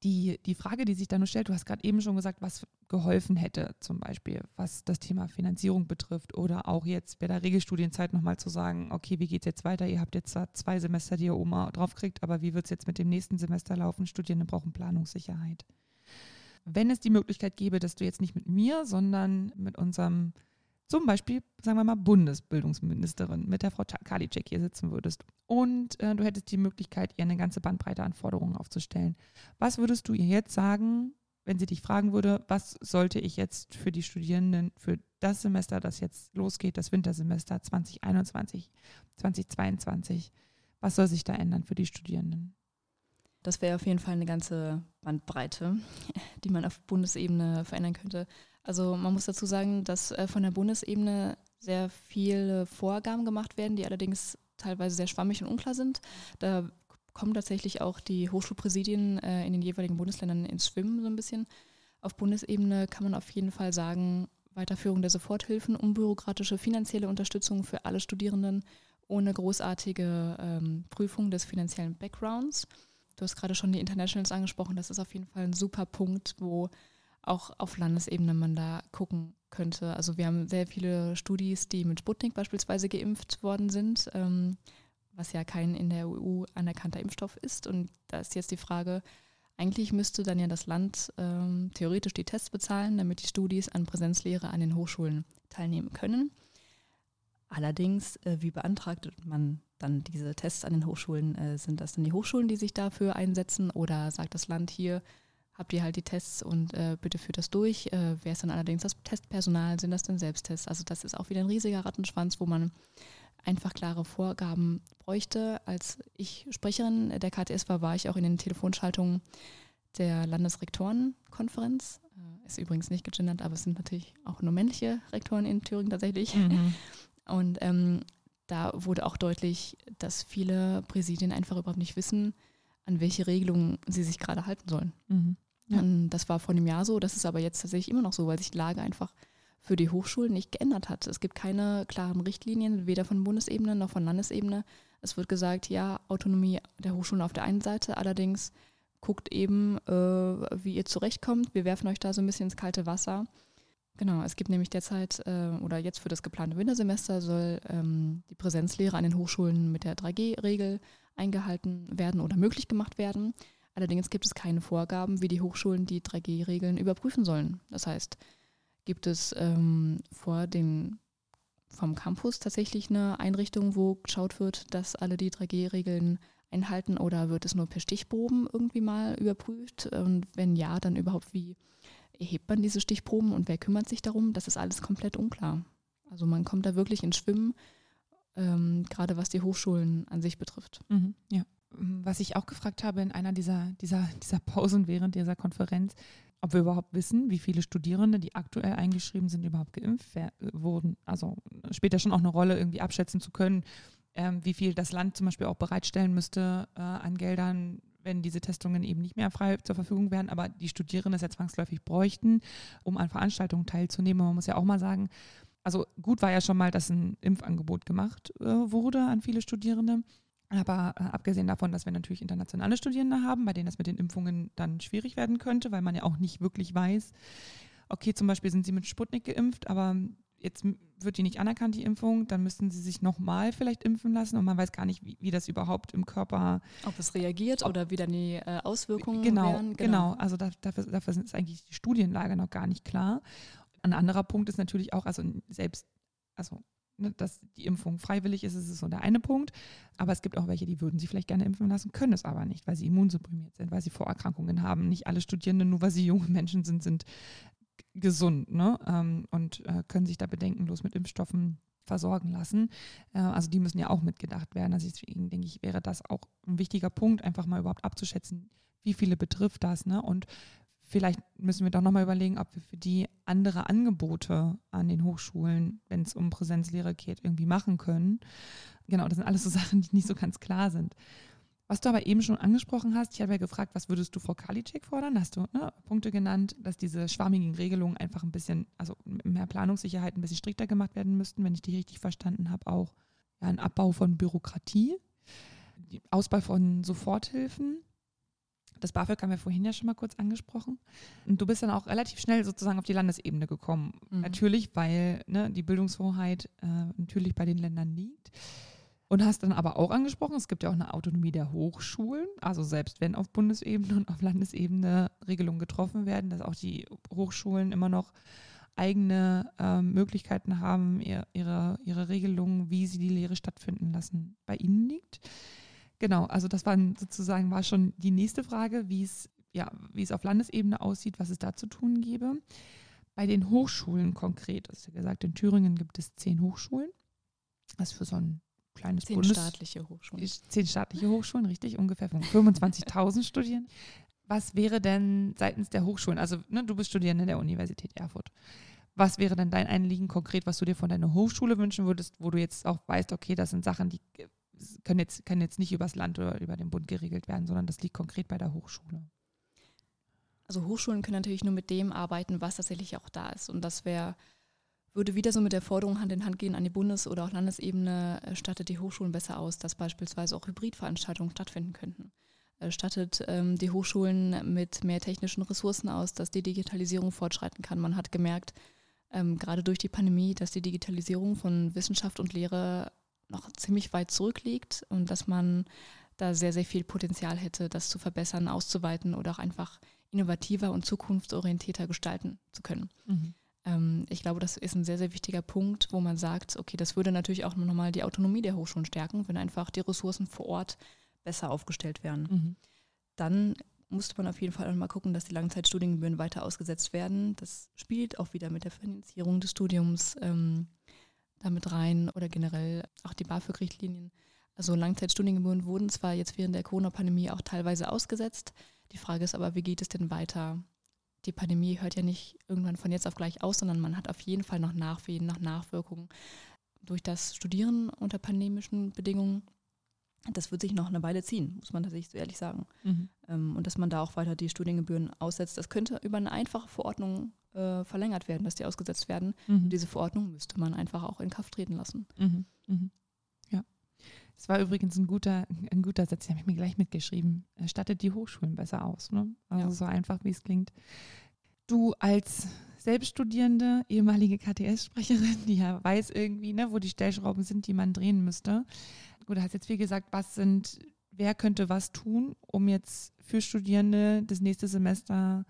Speaker 1: die, die Frage, die sich da nur stellt, du hast gerade eben schon gesagt, was geholfen hätte, zum Beispiel, was das Thema Finanzierung betrifft oder auch jetzt bei der Regelstudienzeit nochmal zu sagen, okay, wie geht es jetzt weiter? Ihr habt jetzt zwei Semester, die ihr Oma draufkriegt, aber wie wird es jetzt mit dem nächsten Semester laufen? Studierende brauchen Planungssicherheit. Wenn es die Möglichkeit gäbe, dass du jetzt nicht mit mir, sondern mit unserem zum Beispiel, sagen wir mal, Bundesbildungsministerin mit der Frau Karliczek hier sitzen würdest und äh, du hättest die Möglichkeit, ihr eine ganze Bandbreite an Forderungen aufzustellen. Was würdest du ihr jetzt sagen, wenn sie dich fragen würde, was sollte ich jetzt für die Studierenden für das Semester, das jetzt losgeht, das Wintersemester 2021, 2022, was soll sich da ändern für die Studierenden?
Speaker 2: Das wäre auf jeden Fall eine ganze Bandbreite, die man auf Bundesebene verändern könnte. Also man muss dazu sagen, dass äh, von der Bundesebene sehr viele Vorgaben gemacht werden, die allerdings teilweise sehr schwammig und unklar sind. Da kommen tatsächlich auch die Hochschulpräsidien äh, in den jeweiligen Bundesländern ins Schwimmen so ein bisschen. Auf Bundesebene kann man auf jeden Fall sagen, Weiterführung der Soforthilfen, unbürokratische finanzielle Unterstützung für alle Studierenden ohne großartige ähm, Prüfung des finanziellen Backgrounds. Du hast gerade schon die Internationals angesprochen, das ist auf jeden Fall ein super Punkt, wo auch auf Landesebene man da gucken könnte. Also wir haben sehr viele Studis, die mit Sputnik beispielsweise geimpft worden sind, ähm, was ja kein in der EU anerkannter Impfstoff ist. Und da ist jetzt die Frage, eigentlich müsste dann ja das Land ähm, theoretisch die Tests bezahlen, damit die Studis an Präsenzlehre an den Hochschulen teilnehmen können. Allerdings, äh, wie beantragt man dann diese Tests an den Hochschulen? Äh, sind das dann die Hochschulen, die sich dafür einsetzen oder sagt das Land hier, habt ihr halt die Tests und äh, bitte führt das durch. Äh, wer ist dann allerdings das Testpersonal? Sind das denn Selbsttests? Also das ist auch wieder ein riesiger Rattenschwanz, wo man einfach klare Vorgaben bräuchte. Als ich Sprecherin der KTS war, war ich auch in den Telefonschaltungen der Landesrektorenkonferenz. Äh, ist übrigens nicht gegendert, aber es sind natürlich auch nur männliche Rektoren in Thüringen tatsächlich. Mhm. Und ähm, da wurde auch deutlich, dass viele Präsidien einfach überhaupt nicht wissen, an welche Regelungen sie sich gerade halten sollen. Mhm. Ja. das war vor einem Jahr so, das ist aber jetzt tatsächlich immer noch so, weil sich die Lage einfach für die Hochschulen nicht geändert hat. Es gibt keine klaren Richtlinien, weder von Bundesebene noch von Landesebene. Es wird gesagt, ja, Autonomie der Hochschulen auf der einen Seite, allerdings guckt eben, äh, wie ihr zurechtkommt. Wir werfen euch da so ein bisschen ins kalte Wasser. Genau, es gibt nämlich derzeit äh, oder jetzt für das geplante Wintersemester soll ähm, die Präsenzlehre an den Hochschulen mit der 3G-Regel eingehalten werden oder möglich gemacht werden. Allerdings gibt es keine Vorgaben, wie die Hochschulen die 3G-Regeln überprüfen sollen. Das heißt, gibt es ähm, vor den, vom Campus tatsächlich eine Einrichtung, wo geschaut wird, dass alle die 3G-Regeln einhalten oder wird es nur per Stichproben irgendwie mal überprüft? Und wenn ja, dann überhaupt wie erhebt man diese Stichproben und wer kümmert sich darum? Das ist alles komplett unklar. Also man kommt da wirklich ins Schwimmen ähm, gerade was die Hochschulen an sich betrifft.
Speaker 1: Mhm, ja. Was ich auch gefragt habe in einer dieser, dieser, dieser Pausen während dieser Konferenz, ob wir überhaupt wissen, wie viele Studierende, die aktuell eingeschrieben sind, überhaupt geimpft wurden. Also später schon auch eine Rolle irgendwie abschätzen zu können, ähm, wie viel das Land zum Beispiel auch bereitstellen müsste äh, an Geldern, wenn diese Testungen eben nicht mehr frei zur Verfügung wären, aber die Studierenden es ja zwangsläufig bräuchten, um an Veranstaltungen teilzunehmen. Man muss ja auch mal sagen, also gut war ja schon mal, dass ein Impfangebot gemacht äh, wurde an viele Studierende. Aber äh, abgesehen davon, dass wir natürlich internationale Studierende haben, bei denen das mit den Impfungen dann schwierig werden könnte, weil man ja auch nicht wirklich weiß, okay, zum Beispiel sind sie mit Sputnik geimpft, aber jetzt wird die nicht anerkannt, die Impfung, dann müssten sie sich nochmal vielleicht impfen lassen und man weiß gar nicht, wie, wie das überhaupt im Körper.
Speaker 2: Ob es reagiert ob, oder wie dann die äh, Auswirkungen
Speaker 1: genau,
Speaker 2: wären.
Speaker 1: Genau, genau. Also da, dafür, dafür ist eigentlich die Studienlage noch gar nicht klar. Ein anderer Punkt ist natürlich auch, also selbst, also dass die Impfung freiwillig ist, ist so der eine Punkt. Aber es gibt auch welche, die würden sich vielleicht gerne impfen lassen, können es aber nicht, weil sie immunsupprimiert sind, weil sie Vorerkrankungen haben. Nicht alle Studierenden, nur weil sie junge Menschen sind, sind gesund ne? Ähm, und äh, können sich da bedenkenlos mit Impfstoffen versorgen lassen. Äh, also die müssen ja auch mitgedacht werden. Also deswegen denke ich, wäre das auch ein wichtiger Punkt, einfach mal überhaupt abzuschätzen, wie viele betrifft das. Ne? Und vielleicht müssen wir doch nochmal überlegen, ob wir für die andere Angebote an den Hochschulen, wenn es um Präsenzlehre geht, irgendwie machen können. Genau, das sind alles so Sachen, die nicht so ganz klar sind. Was du aber eben schon angesprochen hast, ich habe ja gefragt, was würdest du Frau Karliczek fordern? Hast du ne, Punkte genannt, dass diese schwammigen Regelungen einfach ein bisschen, also mehr Planungssicherheit ein bisschen strikter gemacht werden müssten, wenn ich dich richtig verstanden habe, auch ja, ein Abbau von Bürokratie, Ausbau von Soforthilfen. Das BAföG haben wir vorhin ja schon mal kurz angesprochen. Und du bist dann auch relativ schnell sozusagen auf die Landesebene gekommen. Mhm. Natürlich, weil ne, die Bildungshoheit äh, natürlich bei den Ländern liegt. Und hast dann aber auch angesprochen, es gibt ja auch eine Autonomie der Hochschulen. Also selbst wenn auf Bundesebene und auf Landesebene Regelungen getroffen werden, dass auch die Hochschulen immer noch eigene äh, Möglichkeiten haben, ihr, ihre, ihre Regelungen, wie sie die Lehre stattfinden lassen, bei ihnen liegt. Genau, also das war sozusagen war schon die nächste Frage, wie es, ja, wie es auf Landesebene aussieht, was es da zu tun gäbe. Bei den Hochschulen konkret, ist ja gesagt, in Thüringen gibt es zehn Hochschulen. Das ist für so ein kleines
Speaker 2: zehn
Speaker 1: Bundes
Speaker 2: staatliche Hochschulen.
Speaker 1: Zehn staatliche Hochschulen, richtig, ungefähr 25.000 Studierende. Was wäre denn seitens der Hochschulen, also ne, du bist Studierende der Universität Erfurt, was wäre denn dein Anliegen konkret, was du dir von deiner Hochschule wünschen würdest, wo du jetzt auch weißt, okay, das sind Sachen, die können jetzt, können jetzt nicht übers Land oder über den Bund geregelt werden, sondern das liegt konkret bei der Hochschule?
Speaker 2: Also Hochschulen können natürlich nur mit dem arbeiten, was tatsächlich auch da ist. Und das wäre würde wieder so mit der Forderung Hand in Hand gehen an die Bundes- oder auch Landesebene, äh, stattet die Hochschulen besser aus, dass beispielsweise auch Hybridveranstaltungen stattfinden könnten. Äh, stattet ähm, die Hochschulen mit mehr technischen Ressourcen aus, dass die Digitalisierung fortschreiten kann. Man hat gemerkt, ähm, gerade durch die Pandemie, dass die Digitalisierung von Wissenschaft und Lehre noch ziemlich weit zurückliegt und dass man da sehr, sehr viel Potenzial hätte, das zu verbessern, auszuweiten oder auch einfach innovativer und zukunftsorientierter gestalten zu können. Mhm. Ähm, ich glaube, das ist ein sehr, sehr wichtiger Punkt, wo man sagt, okay, das würde natürlich auch nochmal die Autonomie der Hochschulen stärken, wenn einfach die Ressourcen vor Ort besser aufgestellt werden. Mhm. Dann musste man auf jeden Fall auch mal gucken, dass die Langzeitstudiengebühren weiter ausgesetzt werden. Das spielt auch wieder mit der Finanzierung des Studiums ähm, damit rein oder generell auch die BAföG-Richtlinien. Also Langzeitstudiengebühren wurden zwar jetzt während der Corona-Pandemie auch teilweise ausgesetzt. Die Frage ist aber, wie geht es denn weiter? die Pandemie hört ja nicht irgendwann von jetzt auf gleich aus, sondern man hat auf jeden Fall noch Nachwehen, noch Nachwirkungen durch das Studieren unter pandemischen Bedingungen. Das wird sich noch eine Weile ziehen, muss man tatsächlich so ehrlich sagen. Mhm. Ähm, und dass man da auch weiter die Studiengebühren aussetzt, das könnte über eine einfache Verordnung äh, verlängert werden, dass die ausgesetzt werden. Mhm. Und diese Verordnung müsste man einfach auch in Kraft treten lassen.
Speaker 1: Mhm. mhm. Ja. Das war übrigens ein guter, ein guter Satz, den habe ich mir gleich mitgeschrieben. Er stattet die Hochschulen besser aus. Ne? Also ja. so einfach, wie es klingt. Du als Selbststudierende, ehemalige KTS-Sprecherin, die ja weiß irgendwie, ne, wo die Stellschrauben sind, die man drehen müsste. Du hast jetzt viel gesagt, was sind, wer könnte was tun, um jetzt für Studierende das nächste Semester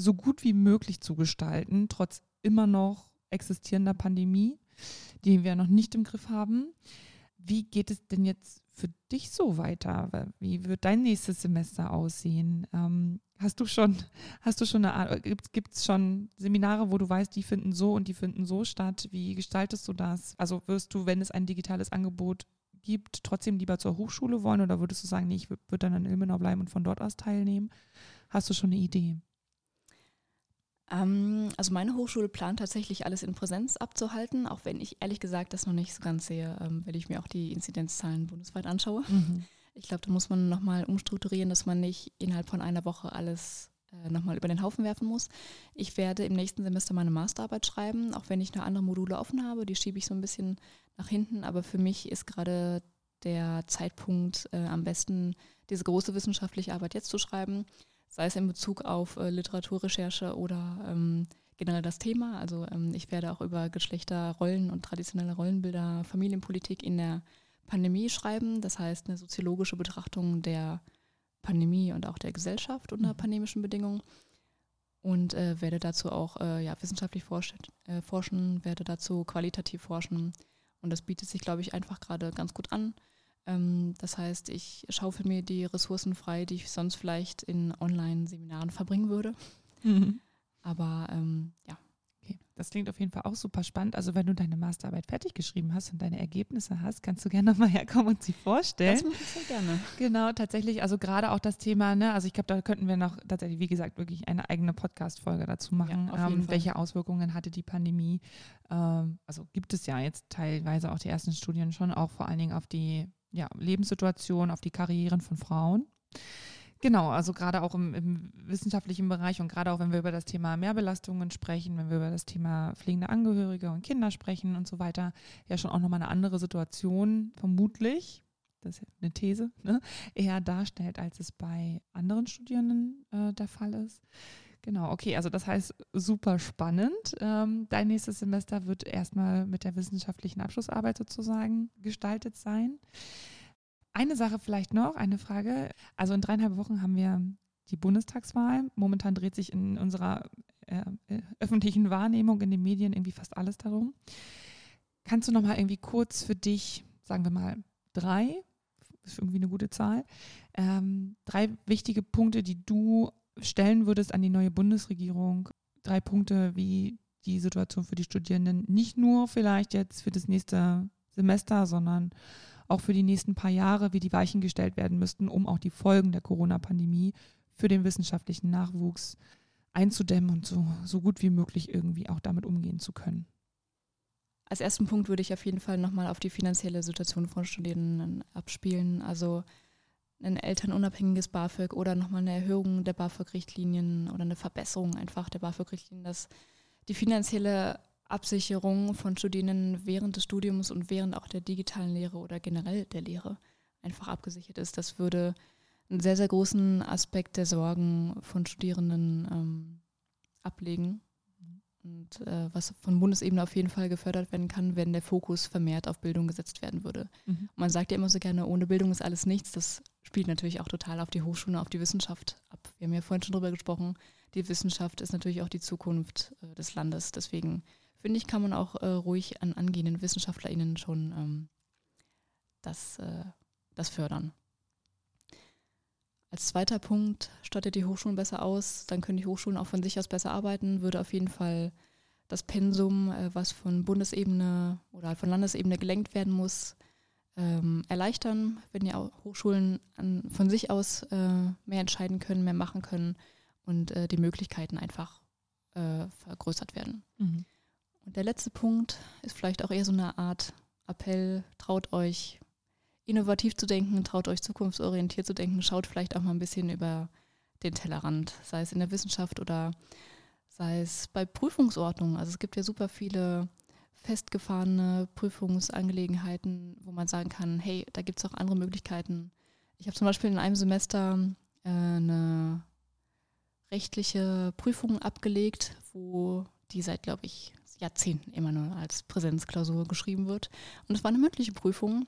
Speaker 1: so gut wie möglich zu gestalten, trotz immer noch existierender Pandemie, die wir noch nicht im Griff haben. Wie geht es denn jetzt für dich so weiter? Wie wird dein nächstes Semester aussehen? Ähm, hast du schon, hast du schon eine Art, gibt es schon Seminare, wo du weißt, die finden so und die finden so statt? Wie gestaltest du das? Also wirst du, wenn es ein digitales Angebot gibt, trotzdem lieber zur Hochschule wollen oder würdest du sagen, nee, ich würde dann in Ilmenau bleiben und von dort aus teilnehmen? Hast du schon eine Idee?
Speaker 2: Ähm, also meine Hochschule plant tatsächlich alles in Präsenz abzuhalten, auch wenn ich ehrlich gesagt das noch nicht so ganz sehe, ähm, wenn ich mir auch die Inzidenzzahlen bundesweit anschaue. Mhm. Ich glaube, da muss man nochmal umstrukturieren, dass man nicht innerhalb von einer Woche alles äh, nochmal über den Haufen werfen muss. Ich werde im nächsten Semester meine Masterarbeit schreiben, auch wenn ich noch andere Module offen habe. Die schiebe ich so ein bisschen nach hinten. Aber für mich ist gerade der Zeitpunkt äh, am besten, diese große wissenschaftliche Arbeit jetzt zu schreiben, sei es in Bezug auf äh, Literaturrecherche oder ähm, generell das Thema. Also ähm, ich werde auch über Geschlechterrollen und traditionelle Rollenbilder, Familienpolitik in der Pandemie schreiben. Das heißt eine soziologische Betrachtung der Pandemie und auch der Gesellschaft unter mhm. pandemischen Bedingungen. Und äh, werde dazu auch äh, ja, wissenschaftlich forsch äh, forschen, werde dazu qualitativ forschen. Und das bietet sich, glaube ich, einfach gerade ganz gut an. Ähm, das heißt, ich schaufel mir die Ressourcen frei, die ich sonst vielleicht in Online-Seminaren verbringen würde. Mhm. Aber ähm, ja.
Speaker 1: Okay, das klingt auf jeden Fall auch super spannend. Also wenn du deine Masterarbeit fertig geschrieben hast und deine Ergebnisse hast, kannst du gerne nochmal herkommen und sie vorstellen. Das
Speaker 2: mache ich sehr gerne.
Speaker 1: Genau, tatsächlich, also gerade auch das Thema, ne, also ich glaube, da könnten wir noch tatsächlich, wie gesagt, wirklich eine eigene Podcast-Folge dazu machen. Ja, ähm, welche Auswirkungen hatte die Pandemie? Ähm, also gibt es ja jetzt teilweise auch die ersten Studien schon, auch vor allen Dingen auf die ja, Lebenssituation, auf die Karrieren von Frauen. Genau, also gerade auch im, im, wissenschaftlichen Bereich und gerade auch wenn wir über das Thema Mehrbelastungen sprechen, wenn wir über das Thema pflegende Angehörige und Kinder sprechen und so weiter, ja schon auch nochmal eine andere Situation vermutlich, das ist eine These, ne, eher darstellt, als es bei anderen Studierenden äh, der Fall ist. Genau, okay, also das heißt super spannend. Ähm, dein nächstes Semester wird erstmal mit der wissenschaftlichen Abschlussarbeit sozusagen gestaltet sein. Eine Sache vielleicht noch, eine Frage. Also in dreieinhalb Wochen haben wir die Bundestagswahl. Momentan dreht sich in unserer äh, äh öffentlichen Wahrnehmung in den Medien irgendwie fast alles darum. Kannst du noch mal irgendwie kurz für dich, sagen wir mal drei, ist irgendwie eine gute Zahl, ähm, drei wichtige Punkte, die du stellen würdest an die neue Bundesregierung, drei Punkte, wie die Situation für die Studierenden nicht nur vielleicht jetzt für das nächste Semester, sondern auch für die nächsten paar Jahre, wie die Weichen gestellt werden müssten, um auch die Folgen der Corona-Pandemie für den wissenschaftlichen Nachwuchs einzudämmen und so, so gut wie möglich irgendwie auch damit umgehen zu können.
Speaker 2: Als ersten Punkt würde ich auf jeden Fall nochmal auf die finanzielle Situation von Studierenden abspielen. Also ein elternunabhängiges BAföG oder nochmal eine Erhöhung der BAföG-Richtlinien oder eine Verbesserung einfach der BAföG-Richtlinien, dass die finanzielle Absicherung von Studierenden während des Studiums und während auch der digitalen Lehre oder generell der Lehre einfach abgesichert ist. Das würde einen sehr, sehr großen Aspekt der Sorgen von Studierenden ähm, ablegen. Und äh, was von Bundesebene auf jeden Fall gefördert werden kann, wenn der Fokus vermehrt auf Bildung gesetzt werden würde. Mhm. Man sagt ja immer so gerne, ohne Bildung ist alles nichts. Das spielt natürlich auch total auf die Hochschulen, auf die Wissenschaft ab. Wir haben ja vorhin schon drüber gesprochen. Die Wissenschaft ist natürlich auch die Zukunft äh, des Landes. Deswegen finde ich, kann man auch äh, ruhig an angehenden WissenschaftlerInnen schon ähm, das, äh, das fördern. Als zweiter Punkt stattet die Hochschulen besser aus, dann können die Hochschulen auch von sich aus besser arbeiten, würde auf jeden Fall das Pensum, äh, was von Bundesebene oder von Landesebene gelenkt werden muss, ähm, erleichtern, wenn die Hochschulen an, von sich aus äh, mehr entscheiden können, mehr machen können und äh, die Möglichkeiten einfach äh, vergrößert werden. Mhm. Und der letzte Punkt ist vielleicht auch eher so eine Art Appell, traut euch innovativ zu denken, traut euch zukunftsorientiert zu denken, schaut vielleicht auch mal ein bisschen über den Tellerrand, sei es in der Wissenschaft oder sei es bei Prüfungsordnungen. Also es gibt ja super viele festgefahrene Prüfungsangelegenheiten, wo man sagen kann, hey, da gibt es auch andere Möglichkeiten. Ich habe zum Beispiel in einem Semester äh, eine rechtliche Prüfung abgelegt, wo die seit, glaube ich, Jahrzehnten immer nur als Präsenzklausur geschrieben wird. Und es war eine mündliche Prüfung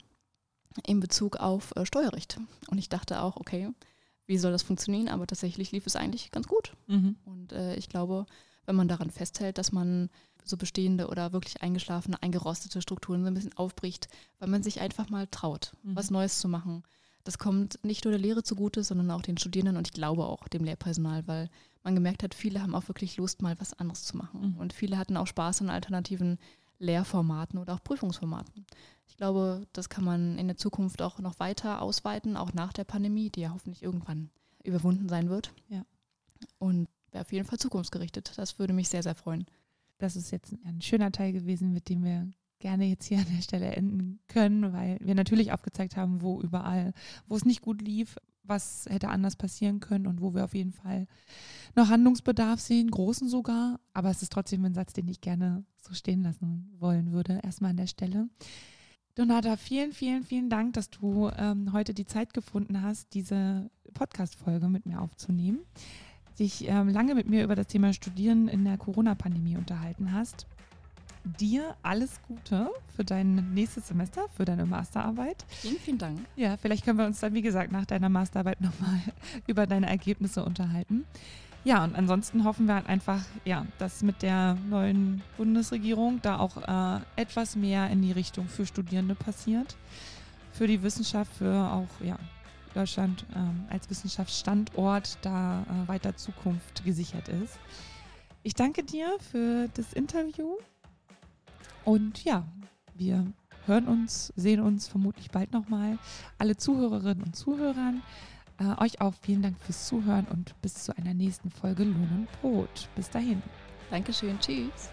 Speaker 2: in Bezug auf äh, Steuerrecht. Und ich dachte auch, okay, wie soll das funktionieren? Aber tatsächlich lief es eigentlich ganz gut. Mhm. Und äh, ich glaube, wenn man daran festhält, dass man so bestehende oder wirklich eingeschlafene, eingerostete Strukturen so ein bisschen aufbricht, weil man sich einfach mal traut, mhm. was Neues zu machen. Das kommt nicht nur der Lehre zugute, sondern auch den Studierenden und ich glaube auch dem Lehrpersonal, weil man gemerkt hat, viele haben auch wirklich Lust, mal was anderes zu machen. Mhm. Und viele hatten auch Spaß an alternativen Lehrformaten oder auch Prüfungsformaten. Ich glaube, das kann man in der Zukunft auch noch weiter ausweiten, auch nach der Pandemie, die ja hoffentlich irgendwann überwunden sein wird. Ja. Und auf jeden Fall zukunftsgerichtet. Das würde mich sehr, sehr freuen.
Speaker 1: Das ist jetzt ein schöner Teil gewesen, mit dem wir gerne jetzt hier an der Stelle enden können, weil wir natürlich aufgezeigt haben, wo überall, wo es nicht gut lief, was hätte anders passieren können und wo wir auf jeden Fall noch Handlungsbedarf sehen, großen sogar. Aber es ist trotzdem ein Satz, den ich gerne so stehen lassen wollen würde, erstmal an der Stelle. Donata, vielen, vielen, vielen Dank, dass du ähm, heute die Zeit gefunden hast, diese Podcast-Folge mit mir aufzunehmen, dich ähm, lange mit mir über das Thema Studieren in der Corona-Pandemie unterhalten hast dir alles Gute für dein nächstes Semester, für deine Masterarbeit.
Speaker 2: Vielen, vielen Dank.
Speaker 1: Ja, vielleicht können wir uns dann, wie gesagt, nach deiner Masterarbeit nochmal über deine Ergebnisse unterhalten. Ja, und ansonsten hoffen wir halt einfach, ja, dass mit der neuen Bundesregierung da auch äh, etwas mehr in die Richtung für Studierende passiert. Für die Wissenschaft, für auch, ja, Deutschland ähm, als Wissenschaftsstandort da äh, weiter Zukunft gesichert ist. Ich danke dir für das Interview und ja, wir hören uns, sehen uns vermutlich bald nochmal. Alle Zuhörerinnen und Zuhörern, äh, euch auch vielen Dank fürs Zuhören und bis zu einer nächsten Folge Lohn und Brot. Bis dahin.
Speaker 2: Dankeschön, tschüss.